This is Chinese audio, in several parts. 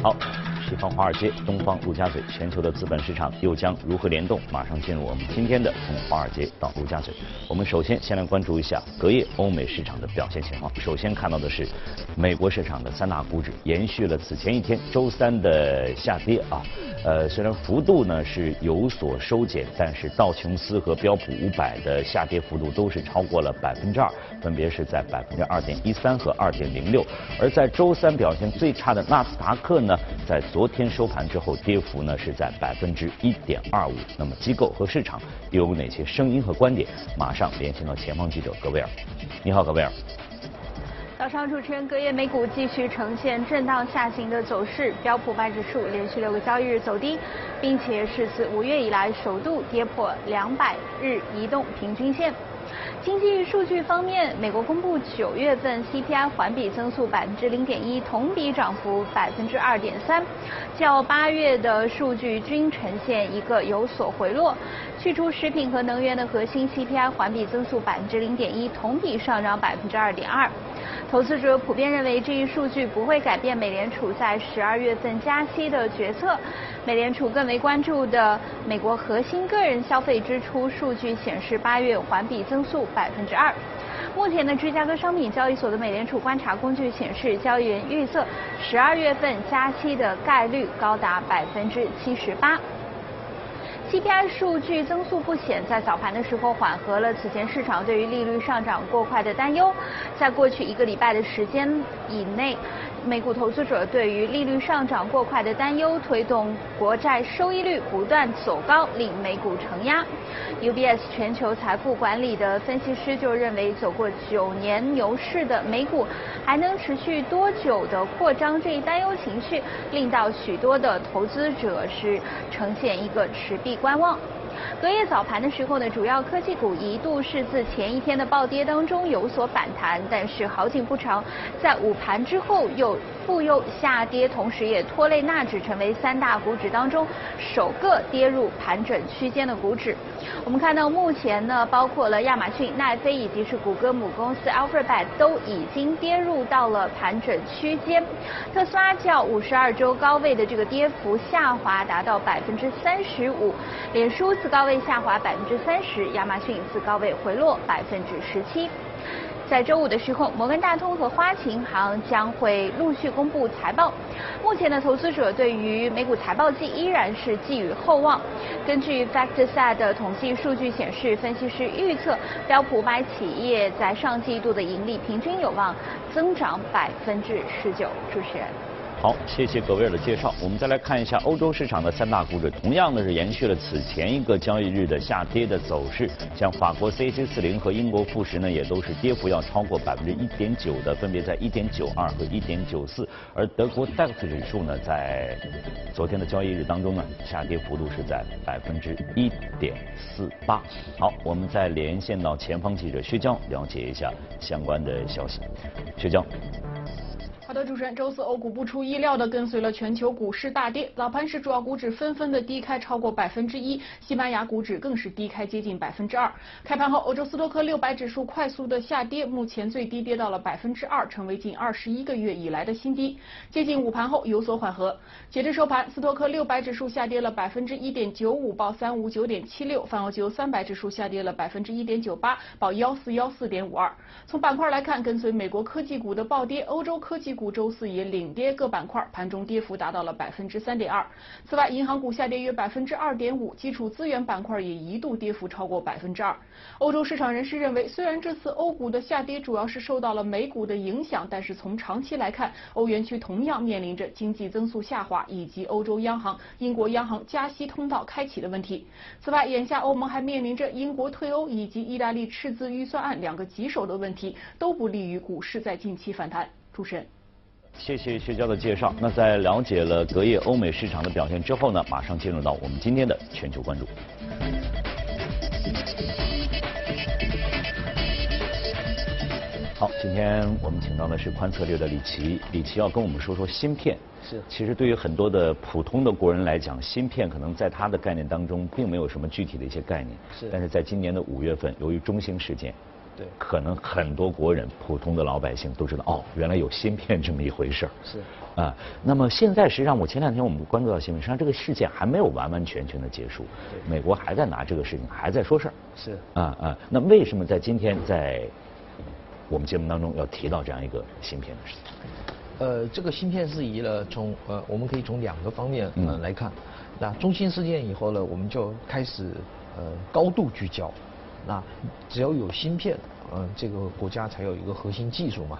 好，西方华尔街，东方陆家嘴，全球的资本市场又将如何联动？马上进入我们今天的从华尔街到陆家嘴。我们首先先来关注一下隔夜欧美市场的表现情况。首先看到的是美国市场的三大股指延续了此前一天周三的下跌啊。呃，虽然幅度呢是有所收减，但是道琼斯和标普五百的下跌幅度都是超过了百分之二，分别是在百分之二点一三和二点零六。而在周三表现最差的纳斯达克呢，在昨天收盘之后，跌幅呢是在百分之一点二五。那么机构和市场又有哪些声音和观点？马上连线到前方记者格威尔。你好，格威尔。早上，主持人，隔夜美股继续呈现震荡下行的走势，标普百指数连续六个交易日走低，并且是自五月以来首度跌破两百日移动平均线。经济数据方面，美国公布九月份 CPI 环比增速百分之零点一，同比涨幅百分之二点三，较八月的数据均呈现一个有所回落。去除食品和能源的核心 CPI 环比增速百分之零点一，同比上涨百分之二点二。投资者普遍认为这一数据不会改变美联储在十二月份加息的决策。美联储更为关注的美国核心个人消费支出数据显示，八月环比增速百分之二。目前的芝加哥商品交易所的美联储观察工具显示，交易员预测十二月份加息的概率高达百分之七十八。CPI 数据增速不显，在早盘的时候缓和了此前市场对于利率上涨过快的担忧。在过去一个礼拜的时间以内。美股投资者对于利率上涨过快的担忧，推动国债收益率不断走高，令美股承压。UBS 全球财富管理的分析师就认为，走过九年牛市的美股还能持续多久的扩张？这一担忧情绪，令到许多的投资者是呈现一个持币观望。隔夜早盘的时候呢，主要科技股一度是自前一天的暴跌当中有所反弹，但是好景不长，在午盘之后又复又下跌，同时也拖累纳指成为三大股指当中首个跌入盘整区间的股指。我们看到目前呢，包括了亚马逊、奈飞以及是谷歌母公司 Alphabet 都已经跌入到了盘整区间。特斯拉较五十二周高位的这个跌幅下滑达到百分之三十五，脸书高位下滑百分之三十，亚马逊自高位回落百分之十七。在周五的时候，摩根大通和花旗银行将会陆续公布财报。目前的投资者对于美股财报季依然是寄予厚望。根据 FactSet 的统计数据显示，分析师预测标普百企业在上季度的盈利平均有望增长百分之十九。主持人。好，谢谢格威尔的介绍。我们再来看一下欧洲市场的三大股指，同样的是延续了此前一个交易日的下跌的走势。像法国 CAC 四零和英国富时呢，也都是跌幅要超过百分之一点九的，分别在一点九二和一点九四。而德国 DAX 指数呢，在昨天的交易日当中呢，下跌幅度是在百分之一点四八。好，我们再连线到前方记者薛娇，了解一下相关的消息。薛娇。好的，主持人，周四欧股不出意料的跟随了全球股市大跌，早盘时主要股指纷纷的低开超过百分之一，西班牙股指更是低开接近百分之二。开盘后，欧洲斯托克六百指数快速的下跌，目前最低跌到了百分之二，成为近二十一个月以来的新低。接近午盘后有所缓和，截至收盘，斯托克六百指数下跌了百分之一点九五，报三五九点七六；泛欧九三百指数下跌了百分之一点九八，报幺四幺四点五二。从板块来看，跟随美国科技股的暴跌，欧洲科技。股周四也领跌各板块，盘中跌幅达到了百分之三点二。此外，银行股下跌约百分之二点五，基础资源板块也一度跌幅超过百分之二。欧洲市场人士认为，虽然这次欧股的下跌主要是受到了美股的影响，但是从长期来看，欧元区同样面临着经济增速下滑以及欧洲央行、英国央行加息通道开启的问题。此外，眼下欧盟还面临着英国退欧以及意大利赤字预算案两个棘手的问题，都不利于股市在近期反弹。主持人。谢谢薛娇的介绍。那在了解了隔夜欧美市场的表现之后呢，马上进入到我们今天的全球关注。好，今天我们请到的是宽策略的李琦，李琦要跟我们说说芯片。是。其实对于很多的普通的国人来讲，芯片可能在他的概念当中并没有什么具体的一些概念。是。但是在今年的五月份，由于中兴事件。对可能很多国人、普通的老百姓都知道，哦，原来有芯片这么一回事儿。是啊，那么现在实际上，我前两天我们关注到新闻，实际上这个事件还没有完完全全的结束，美国还在拿这个事情还在说事儿。是啊啊，那为什么在今天在我们节目当中要提到这样一个芯片的事情？呃，这个芯片事宜呢，从呃，我们可以从两个方面呃嗯来看。那中芯事件以后呢，我们就开始呃高度聚焦。那只要有芯片，呃，这个国家才有一个核心技术嘛。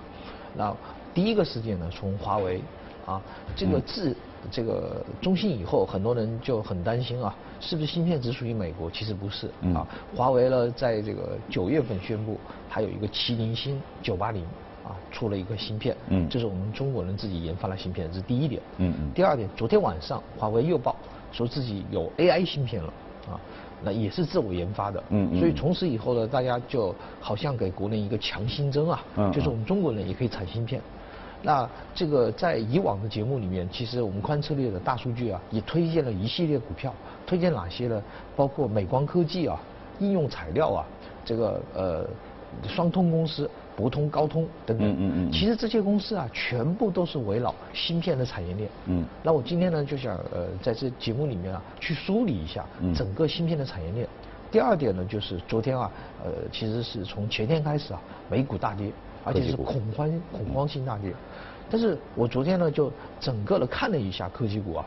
那第一个事件呢，从华为啊，这个自这个中兴以后，很多人就很担心啊，是不是芯片只属于美国？其实不是嗯啊。华为呢，在这个九月份宣布，还有一个麒麟芯九八零啊，出了一个芯片，嗯这是我们中国人自己研发的芯片，这是第一点。嗯嗯第二点，昨天晚上华为又报说自己有 AI 芯片了啊，那也是自我研发的。嗯嗯所以从此以后呢，大家就好像给国内一个强心针啊，嗯就是我们中国人也可以产芯片。那这个在以往的节目里面，其实我们宽策略的大数据啊，也推荐了一系列股票，推荐哪些呢？包括美光科技啊、应用材料啊，这个呃双通公司、博通、高通等等。嗯嗯嗯嗯其实这些公司啊，全部都是围绕芯片的产业链。嗯那我今天呢，就想呃在这节目里面啊，去梳理一下嗯整个芯片的产业链。第二点呢，就是昨天啊，呃，其实是从前天开始啊，美股大跌，而且是恐慌恐慌性大跌。但是我昨天呢，就整个的看了一下科技股啊，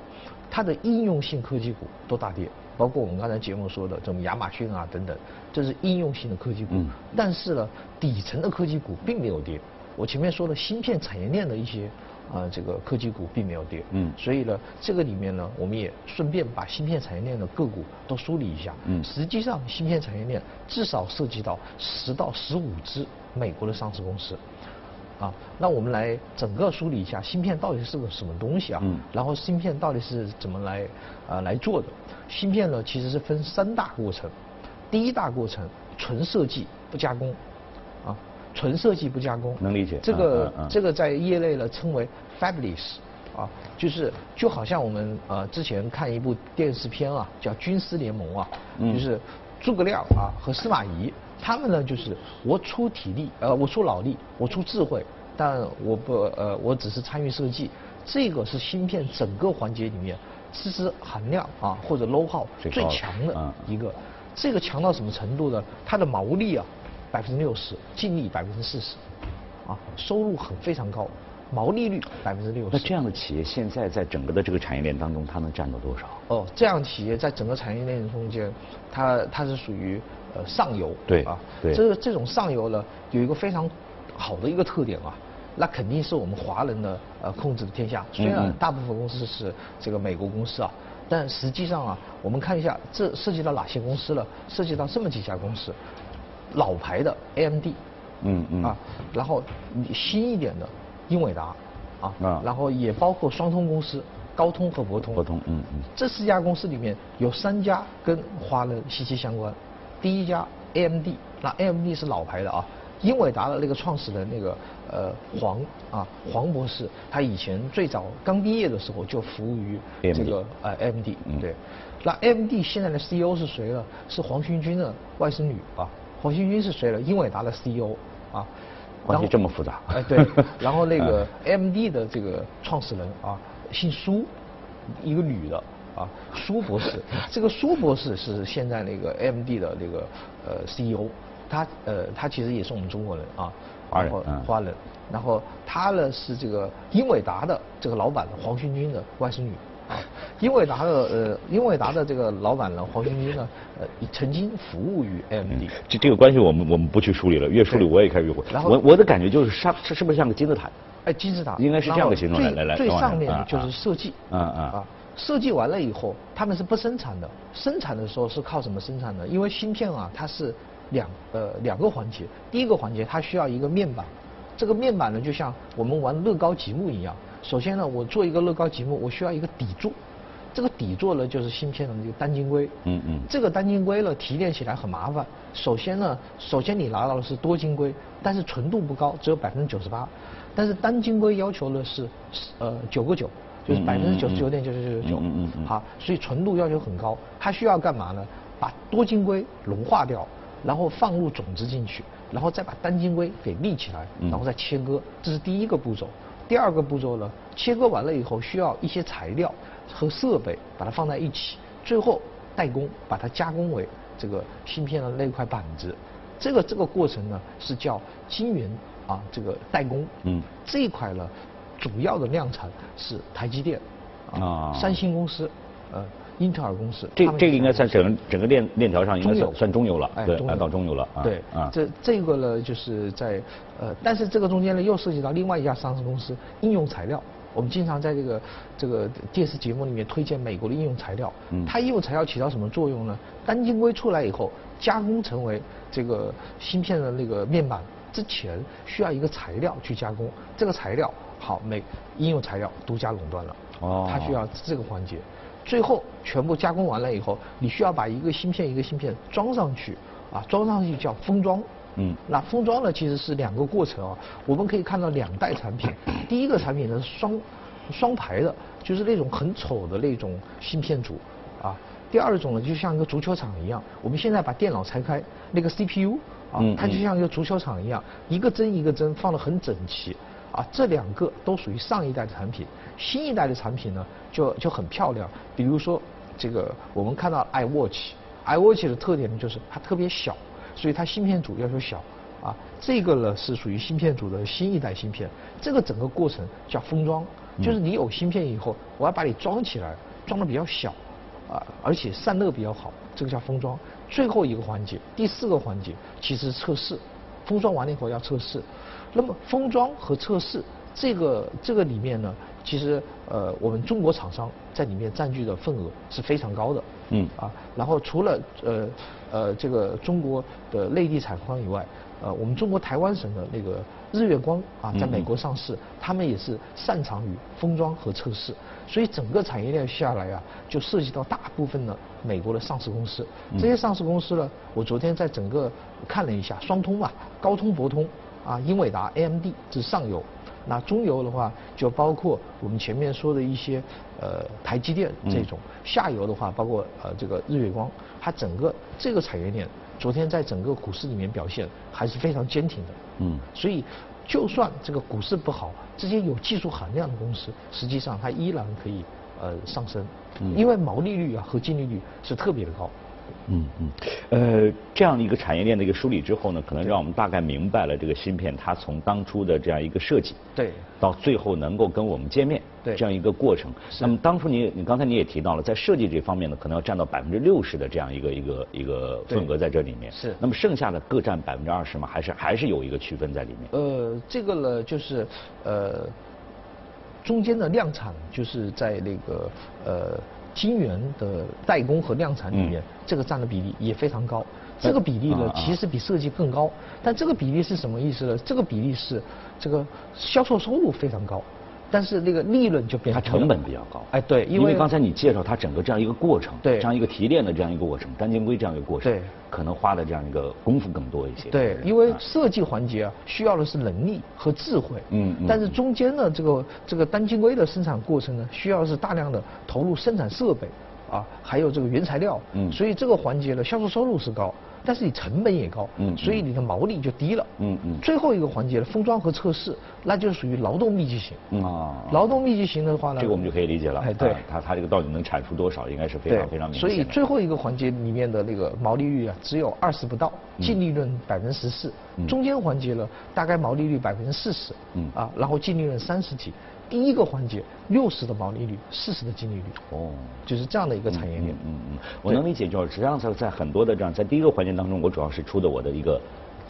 它的应用性科技股都大跌，包括我们刚才节目说的这种亚马逊啊等等，这是应用性的科技股。嗯但是呢，底层的科技股并没有跌。我前面说了，芯片产业链的一些呃这个科技股并没有跌。嗯所以呢，这个里面呢，我们也顺便把芯片产业链的个股都梳理一下。嗯实际上，芯片产业链至少涉及到十到十五只美国的上市公司。啊，那我们来整个梳理一下芯片到底是个什么东西啊？嗯然后芯片到底是怎么来呃来做的？芯片呢其实是分三大过程，第一大过程纯设计不加工，啊，纯设计不加工。能理解这个、嗯嗯嗯这个在业内呢称为 fabless，啊，就是就好像我们呃之前看一部电视片啊，叫《军师联盟》啊，嗯就是诸葛亮啊和司马懿，他们呢就是我出体力，呃，我出脑力，我出智慧，但我不呃，我只是参与设计，这个是芯片整个环节里面知识含量啊或者 know how 最强的嗯一个。这个强到什么程度呢？它的毛利啊百分之六十，净利百分之四十，啊，收入很非常高，毛利率百分之六十。那这样的企业现在在整个的这个产业链当中，它能占到多少？哦，这样企业在整个产业链中间，它它是属于呃上游，对啊，对这这种上游呢有一个非常好的一个特点啊，那肯定是我们华人的呃控制的天下。虽然大部分公司是这个美国公司啊，但实际上啊，我们看一下这涉及到哪些公司了？涉及到这么几家公司，老牌的 AMD，嗯嗯啊，然后新一点的英伟达，啊，啊然后也包括双通公司，高通和博通。博通嗯嗯这四家公司里面有三家跟华人息息相关。第一家 AMD，那 AMD 是老牌的啊。英伟达的那个创始人那个呃黄啊黄博士，他以前最早刚毕业的时候就服务于这个呃 AMD，嗯对。那 AMD 现在的 CEO 是谁呢？是黄勋军的外甥女啊。黄勋军是谁呢？英伟达的 CEO 啊。关系这么复杂哎，对。然后那个 AMD 的这个创始人啊，姓苏，一个女的啊，苏博士。这个苏博士是现在那个 AMD 的那个呃 CEO，他呃他其实也是我们中国人啊，华人嗯华人。然后他呢是这个英伟达的这个老板黄勋军的外甥女。英伟达的呃，英伟达的这个老板呢，黄勋军呢，呃，曾经服务于 AMD。这这个关系我们我们不去梳理了，越梳理我也开始越火。然后我我的感觉就是上是是不是像个金字塔？哎，金字塔应该是这样的形状来来来最上上面的就啊啊是设计，嗯嗯啊，设计完了以后，他们是不生产的，生产的时候是靠什么生产的？因为芯片啊，它是两呃两个环节，第一个环节它需要一个面板，这个面板呢就像我们玩乐高积木一样，首先呢我做一个乐高积木，我需要一个底座，这个底座呢就是芯片的这个单晶硅，嗯嗯这个单晶硅呢提炼起来很麻烦。首先呢，首先你拿到的是多晶硅，但是纯度不高，只有百分之九十八。但是单晶硅要求的是呃九个九，就是百分之九嗯十九点九九九九九嗯嗯。好，所以纯度要求很高。它需要干嘛呢？把多晶硅融化掉，然后放入种子进去，然后再把单晶硅给立起来，然后再切割，这是第一个步骤。第二个步骤呢，切割完了以后需要一些材料和设备把它放在一起，最后代工把它加工为这个芯片的那块板子。这个这个过程呢是叫晶圆啊这个代工。嗯。这一块呢，主要的量产是台积电啊，三星公司，呃。英特尔公司，这这个应该算整整个链链条上应该算算中游了，对，到中游了。对，啊，这这个呢，就是在呃，但是这个中间呢，又涉及到另外一家上市公司应用材料。我们经常在这个这个电视节目里面推荐美国的应用材料，它应用材料起到什么作用呢？单晶硅出来以后，加工成为这个芯片的那个面板之前，需要一个材料去加工。这个材料好，美应用材料独家垄断了，哦，它需要这个环节。最后全部加工完了以后，你需要把一个芯片一个芯片装上去，啊，装上去叫封装。嗯。那封装呢，其实是两个过程啊。我们可以看到两代产品，第一个产品呢是双双排的，就是那种很丑的那种芯片组，啊。第二种呢就像一个足球场一样，我们现在把电脑拆开，那个 CPU 啊，它就像一个足球场一样，一个针一个针放得很整齐。啊，这两个都属于上一代的产品，新一代的产品呢就就很漂亮。比如说这个我们看到 iWatch，iWatch 的特点呢就是它特别小，所以它芯片组要求小。啊，这个呢是属于芯片组的新一代芯片。这个整个过程叫封装，就是你有芯片以后，我要把你装起来，装的比较小，啊，而且散热比较好，这个叫封装。最后一个环节，第四个环节其实测试，封装完了以后要测试。那么封装和测试这个这个里面呢，其实呃我们中国厂商在里面占据的份额是非常高的。嗯。啊，然后除了呃呃这个中国的内地厂商以外，呃我们中国台湾省的那个日月光啊，在美国上市，他们也是擅长于封装和测试，所以整个产业链下来啊，就涉及到大部分的美国的上市公司。这些上市公司呢，我昨天在整个看了一下，双通嘛，高通、博通。啊，英伟达、AMD 是上游，那中游的话就包括我们前面说的一些呃台积电这种，下游的话包括呃这个日月光，它整个这个产业链昨天在整个股市里面表现还是非常坚挺的。嗯，所以就算这个股市不好，这些有技术含量的公司，实际上它依然可以呃上升，因为毛利率啊和净利率是特别的高。嗯嗯，呃，这样的一个产业链的一个梳理之后呢，可能让我们大概明白了这个芯片它从当初的这样一个设计，对，到最后能够跟我们见面，对，这样一个过程。那么当初你你刚才你也提到了，在设计这方面呢，可能要占到百分之六十的这样一个一个一个份额在这里面。是。那么剩下的各占百分之二十吗？还是还是有一个区分在里面？呃，这个呢，就是呃，中间的量产就是在那个呃。晶圆的代工和量产里面，这个占的比例也非常高。这个比例呢，其实比设计更高。但这个比例是什么意思呢？这个比例是这个销售收入非常高。但是那个利润就变，它成本比较高。哎，对，因为刚才你介绍它整个这样一个过程，对，这样一个提炼的这样一个过程，单晶硅这样一个过程，对，可能花的这样一个功夫更多一些。对，因为设计环节啊，需要的是能力和智慧。嗯嗯。但是中间的，这个这个单晶硅的生产过程呢，需要是大量的投入生产设备，啊，还有这个原材料。嗯。所以这个环节呢，销售收入是高。但是你成本也高，嗯，所以你的毛利就低了，嗯嗯。最后一个环节封装和测试，那就属于劳动密集型，啊，劳动密集型的话呢，这个我们就可以理解了，哎，对，它它这个到底能产出多少，应该是非常非常明显。所以最后一个环节里面的那个毛利率啊，只有二十不到，净利润百分之十四，中间环节呢，大概毛利率百分之四十，嗯。啊，然后净利润三十几。第一个环节，六十的毛利率，四十的净利率，哦，就是这样的一个产业链。嗯嗯，我能理解，就是实际上在在很多的这样，在第一个环节当中，我主要是出的我的一个。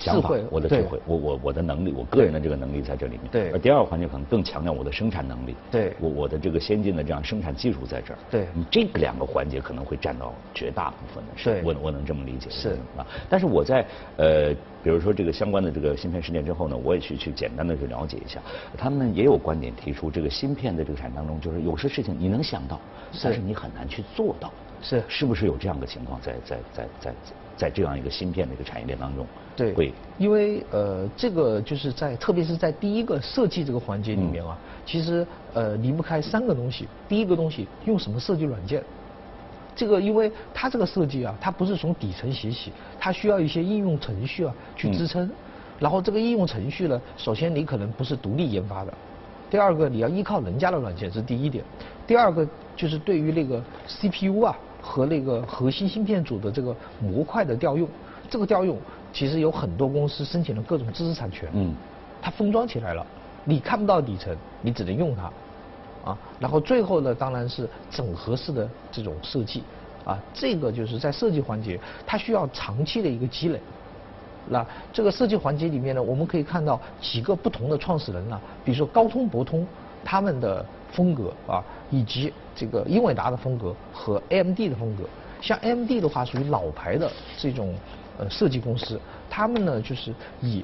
智慧，我的智慧，我我我的能力，我个人的这个能力在这里面。对。而第二个环节可能更强调我的生产能力。对。我我的这个先进的这样生产技术在这儿。对。你这个两个环节可能会占到绝大部分的。对。我我能这么理解。是。啊，但是我在呃，比如说这个相关的这个芯片事件之后呢，我也去去简单的去了解一下，他们也有观点提出，这个芯片的这个产业当中，就是有些事情你能想到，但是你很难去做到。是。是不是有这样的情况在在在在？在这样一个芯片的一个产业链当中，对，会，因为呃，这个就是在特别是在第一个设计这个环节里面啊，其实呃离不开三个东西。第一个东西用什么设计软件？这个因为它这个设计啊，它不是从底层写起，它需要一些应用程序啊去支撑。然后这个应用程序呢，首先你可能不是独立研发的，第二个你要依靠人家的软件这是第一点，第二个就是对于那个 CPU 啊和那个核心芯片组的这个模块的调用，这个调用其实有很多公司申请了各种知识产权，嗯，它封装起来了，你看不到底层，你只能用它。啊，然后最后呢，当然是整合式的这种设计，啊，这个就是在设计环节，它需要长期的一个积累。那这个设计环节里面呢，我们可以看到几个不同的创始人啊，比如说高通、博通他们的风格啊，以及这个英伟达的风格和 AMD 的风格。像 AMD 的话，属于老牌的这种呃设计公司，他们呢就是以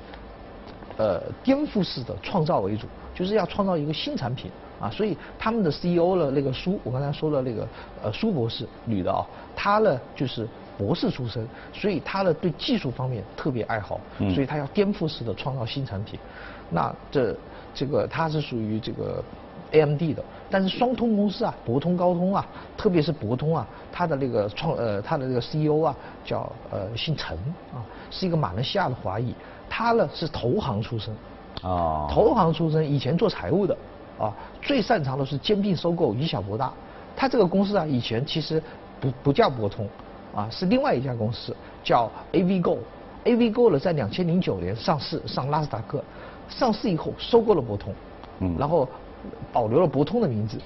呃颠覆式的创造为主，就是要创造一个新产品。啊，所以他们的 CEO 呢，那个苏，我刚才说的那个呃苏博士，女的啊，她呢就是博士出身，所以她呢对技术方面特别爱好，所以她要颠覆式的创造新产品。那这这个她是属于这个 AMD 的，但是双通公司啊，博通、高通啊，特别是博通啊，它的那个创呃它的那个 CEO 啊叫呃姓陈啊，是一个马来西亚的华裔，他呢是投行出身，啊，投行出身，以前做财务的。啊，最擅长的是兼并收购，以小博大。他这个公司啊，以前其实不不叫博通，啊，是另外一家公司叫 AVGo。AVGo 呢，在两千零九年上市，上纳斯达克。上市以后收购了博通，嗯，然后保留了博通的名字，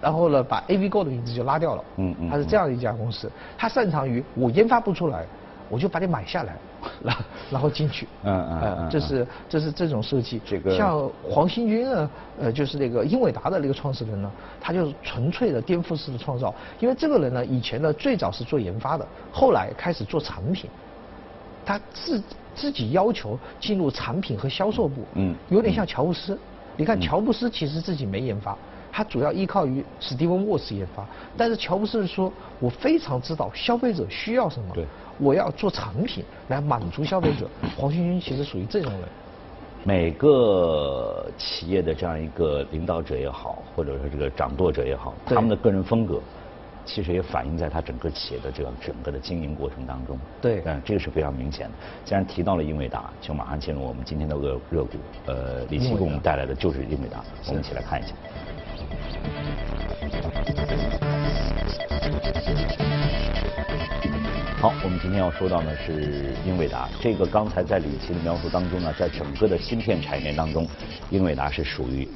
然后呢，把 AVGo 的名字就拉掉了。嗯嗯。它是这样的一家公司，它擅长于我研发不出来。我就把你买下来，然然后进去，嗯嗯嗯，这是这是这种设计。这个像黄新军呢，呃，就是那个英伟达的那个创始人呢，他就是纯粹的颠覆式的创造。因为这个人呢，以前呢最早是做研发的，后来开始做产品，他自自己要求进入产品和销售部，嗯，有点像乔布斯。你看乔布斯其实自己没研发。他主要依靠于史蒂文沃斯研发，但是乔布斯说，我非常知道消费者需要什么，我要做产品来满足消费者。黄兴军其实属于这种人。每个企业的这样一个领导者也好，或者说这个掌舵者也好，他们的个人风格，其实也反映在他整个企业的这样整个的经营过程当中。对，嗯，这个是非常明显的。既然提到了英伟达，就马上进入我们今天的热热股。呃，李琦给我们带来的就是英伟达，我们一起来看一下。好，我们今天要说到呢是英伟达。这个刚才在李琦的描述当中呢，在整个的芯片产业链当中，英伟达是属于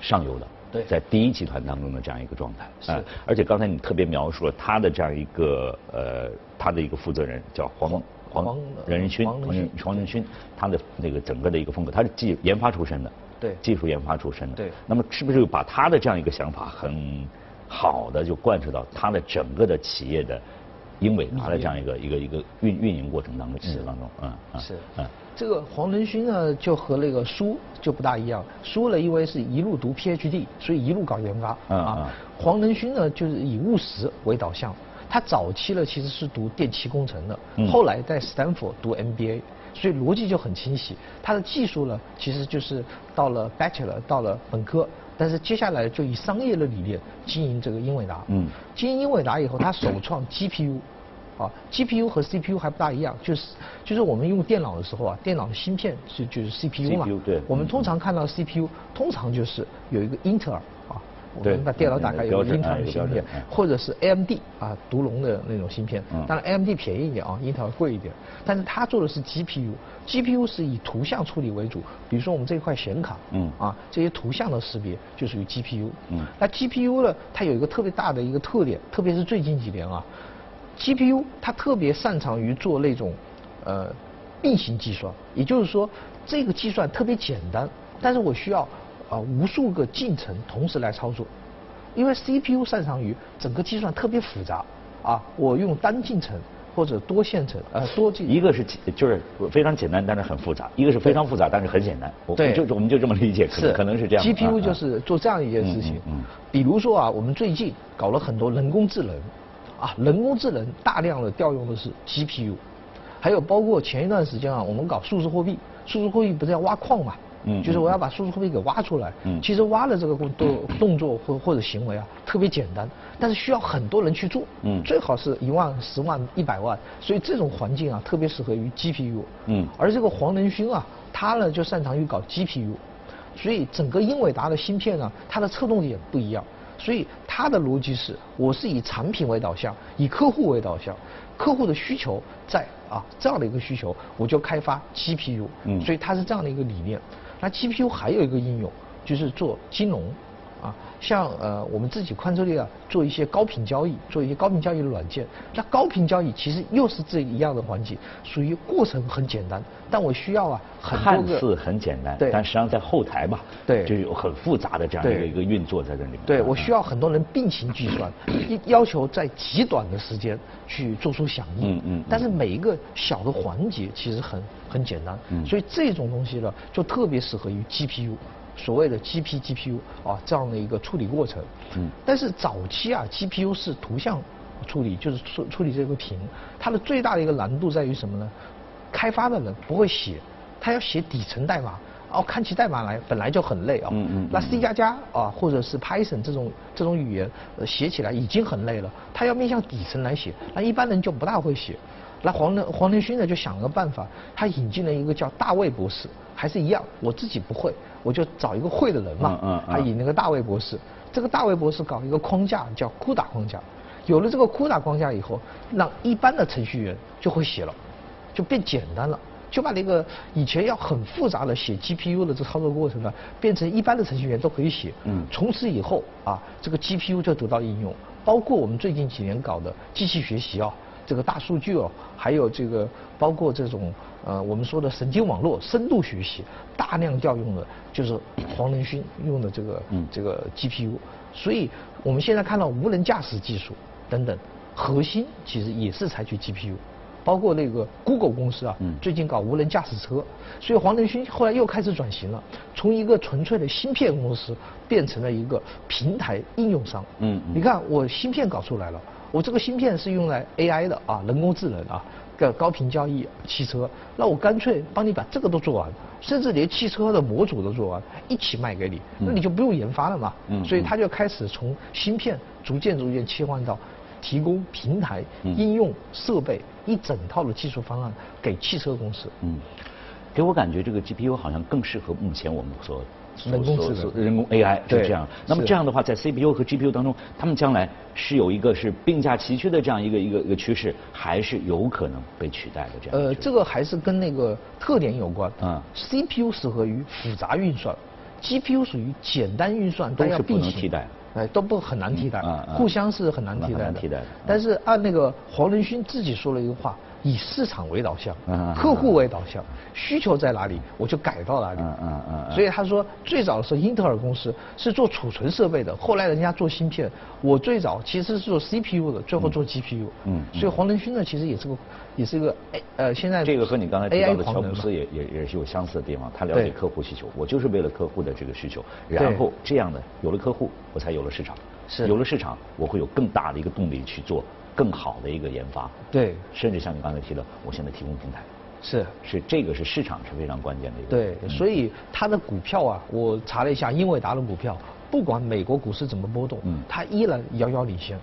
上游的。对，在第一集团当中的这样一个状态。是。而且刚才你特别描述了他的这样一个呃，他的一个负责人叫黄黄任任勋，黄黄任勋，他的那个整个的一个风格，他是技研发出身的。对，技术研发出身的。对，那么是不是把他的这样一个想法很好的就贯彻到他的整个的企业的英伟达的这样一个一个一个运运营过程当中、企业当中，嗯，是，嗯，这个黄仁勋呢，就和那个苏就不大一样，苏呢因为是一路读 PhD，所以一路搞研发，啊，黄仁勋呢就是以务实为导向，他早期呢其实是读电气工程的，后来在斯坦福读 MBA。所以逻辑就很清晰，他的技术呢，其实就是到了 Bachelor，到了本科，但是接下来就以商业的理念经营这个英伟达。嗯。经营英伟达以后，他首创 GPU，啊，GPU 和 CPU 还不大一样，就是就是我们用电脑的时候啊，电脑的芯片是就是 CPU 嘛。CPU 对。我们通常看到 CPU，通常就是有一个英特尔啊。我们把电脑打开有英特尔的芯片，或者是 AMD 啊，独龙的那种芯片。当然 AMD 便宜一点啊，英特尔贵一点。但是它做的是 GPU，GPU 是以图像处理为主。比如说我们这块显卡，嗯，啊，这些图像的识别就属于 GPU。嗯，那 GPU 呢，它有一个特别大的一个特点，特别是最近几年啊，GPU 它特别擅长于做那种呃并行计算，也就是说这个计算特别简单，但是我需要。啊，无数个进程同时来操作，因为 CPU 擅长于整个计算特别复杂，啊，我用单进程或者多线程，呃，多进。一个是就是非常简单，但是很复杂；一个是非常复杂，但是很简单。我对，就我们就这么理解，可能可能是这样。GPU 就是做这样一件事情。嗯。比如说啊，我们最近搞了很多人工智能，啊，人工智能大量的调用的是 GPU，还有包括前一段时间啊，我们搞数字货币，数字货币不是要挖矿嘛？嗯就是我要把数字货币给挖出来。嗯其实挖的这个动动动作或或者行为啊，特别简单，但是需要很多人去做。嗯最好是一万、十万、一百万，所以这种环境啊，特别适合于 GPU。嗯而这个黄仁勋啊，他呢就擅长于搞 GPU，所以整个英伟达的芯片呢，它的侧重点不一样。所以他的逻辑是，我是以产品为导向，以客户为导向，客户的需求在啊这样的一个需求，我就开发 GPU。嗯所以它是这样的一个理念。那 GPU 还有一个应用，就是做金融。啊，像呃我们自己宽车力啊，做一些高频交易，做一些高频交易的软件。那高频交易其实又是这一样的环节，属于过程很简单，但我需要啊很多个。看似很简单，对但实际上在后台吧，对就有很复杂的这样一个一个运作在这里面。对，嗯我需要很多人并行计算，一要求在极短的时间去做出响应。嗯嗯嗯但是每一个小的环节其实很很简单。嗯所以这种东西呢，就特别适合于 GPU，所谓的 GP GPU 啊这样的一个处理过程。嗯但是早期啊，GPU 是图像处理，就是处处理这个屏，它的最大的一个难度在于什么呢？开发的人不会写，他要写底层代码。哦，看起代码来本来就很累啊、嗯嗯那嗯 C 加加啊，或者是 Python 这种这种语言，呃，写起来已经很累了。他要面向底层来写，那一般人就不大会写。那黄仁黄仁勋呢，就想了个办法，他引进了一个叫大卫博士，还是一样，我自己不会，我就找一个会的人嘛。嗯嗯嗯他引那个大卫博士，这个大卫博士搞一个框架叫 CUDA 框架，有了这个 CUDA 框架以后，让一般的程序员就会写了，就变简单了。就把那个以前要很复杂的写 GPU 的这操作过程呢，变成一般的程序员都可以写。嗯从此以后啊，这个 GPU 就得到应用，包括我们最近几年搞的机器学习啊，这个大数据哦，还有这个包括这种呃我们说的神经网络深度学习，大量调用的就是黄仁勋用的这个嗯。这个 GPU，所以我们现在看到无人驾驶技术等等，核心其实也是采取 GPU。包括那个 Google 公司啊，嗯。最近搞无人驾驶车，所以黄仁勋后来又开始转型了，从一个纯粹的芯片公司变成了一个平台应用商。嗯嗯。你看我芯片搞出来了，我这个芯片是用来 AI 的啊，人工智能啊，个高频交易汽车，那我干脆帮你把这个都做完，甚至连汽车的模组都做完，一起卖给你，那你就不用研发了嘛。嗯所以他就开始从芯片逐渐逐渐切换到。提供平台、嗯应用、设备一整套的技术方案给汽车公司。嗯，给我感觉这个 GPU 好像更适合目前我们所所人工智能人工 AI 是这样。那么这样的话，在 CPU 和 GPU 当中，他们将来是有一个是并驾齐驱的这样一个一个一个趋势，还是有可能被取代的这样呃，这个还是跟那个特点有关。嗯 CPU 适合于复杂运算，GPU 属于简单运算，都是不要并行能替代。哎，都不很难替代嗯，嗯互相是很难替代的。替代的嗯但是按那个黄仁勋自己说了一个话，以市场为导向客户为导向，需求在哪里我就改到哪里。嗯嗯嗯嗯所以他说，最早的时候英特尔公司是做储存设备的，后来人家做芯片，我最早其实是做 CPU 的，最后做 GPU。嗯嗯所以黄仁勋呢，其实也是个也是一个哎呃现在这个和你刚才提到的乔布斯也也也是有相似的地方，他了解客户需求，我就是为了客户的这个需求，然后这样的有了客户，我才有了市场，是有了市场，我会有更大的一个动力去做更好的一个研发，对。甚至像你刚才提的，我现在提供平台，是。是这个是市场是非常关键的一个，对，嗯。所以它的股票啊，我查了一下，英伟达的股票，不管美国股市怎么波动，嗯。它依然遥遥领先，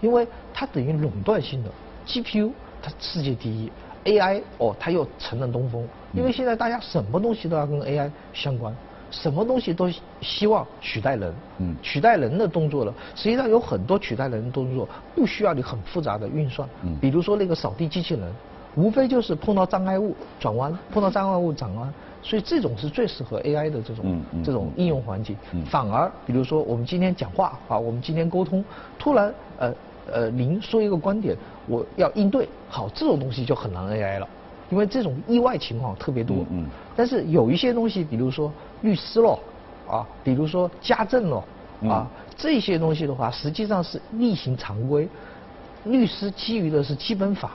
因为它等于垄断性的 GPU，它世界第一，AI 哦，它又成了东风，因为现在大家什么东西都要跟 AI 相关。什么东西都希望取代人，嗯取代人的动作了。实际上有很多取代人的动作不需要你很复杂的运算，嗯比如说那个扫地机器人，无非就是碰到障碍物转弯，碰到障碍物转弯，所以这种是最适合 AI 的这种、嗯嗯这种应用环境。嗯反而比如说我们今天讲话啊，我们今天沟通，突然呃呃您说一个观点，我要应对，好这种东西就很难 AI 了。因为这种意外情况特别多，嗯嗯但是有一些东西，比如说律师咯，啊，比如说家政咯，啊，这些东西的话，实际上是例行常规。律师基于的是基本法，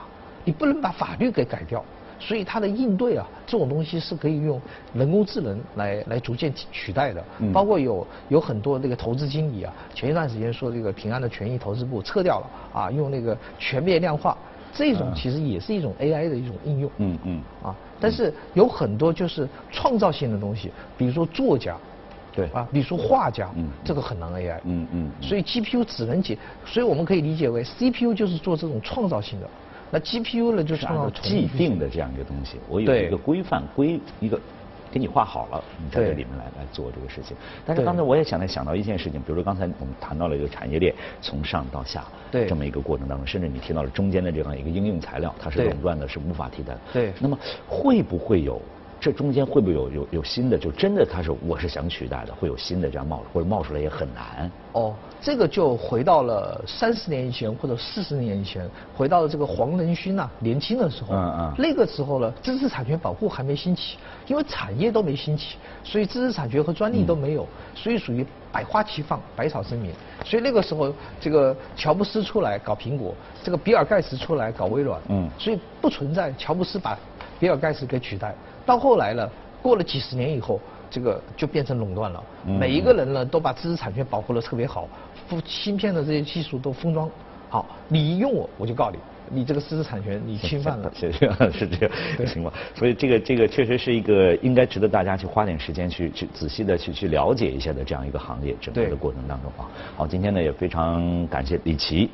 你不能把法律给改掉，所以它的应对啊，这种东西是可以用人工智能来来逐渐取代的。嗯包括有有很多那个投资经理啊，前一段时间说这个平安的权益投资部撤掉了啊，用那个全面量化。这种其实也是一种 AI 的一种应用。嗯嗯。啊，但是有很多就是创造性的东西，比如说作家。对啊，比如说画家，嗯，这个很难 AI，嗯嗯，所以 GPU 只能解，所以我们可以理解为 CPU 就是做这种创造性的，那 GPU 呢就是按照既定的这样一个东西，我有一个规范规一个。给你画好了，你在这里面来来做这个事情。但是刚才我也想来想到一件事情，比如说刚才我们谈到了一个产业链从上到下这么一个过程当中，甚至你提到了中间的这样一个应用材料，它是垄断的，是无法替代的。对。那么会不会有？这中间会不会有有有新的？就真的他是我是想取代的，会有新的这样冒或者冒出来也很难。哦，这个就回到了三十年以前或者四十年以前，回到了这个黄仁勋呐年轻的时候。嗯嗯。那个时候呢，知识产权保护还没兴起，因为产业都没兴起，所以知识产权和专利都没有，所以属于百花齐放，百草生鸣。所以那个时候，这个乔布斯出来搞苹果，这个比尔盖茨出来搞微软。嗯。所以不存在乔布斯把比尔盖茨给取代。到后来呢，过了几十年以后，这个就变成垄断了。每一个人呢，都把知识产权保护的特别好，封芯片的这些技术都封装好，你一用我，我就告你。你这个知识产权你侵犯了，是这样，是这样个情况。所以这个这个确实是一个应该值得大家去花点时间去去仔细的去去了解一下的这样一个行业整个的过程当中啊。好，今天呢也非常感谢李琦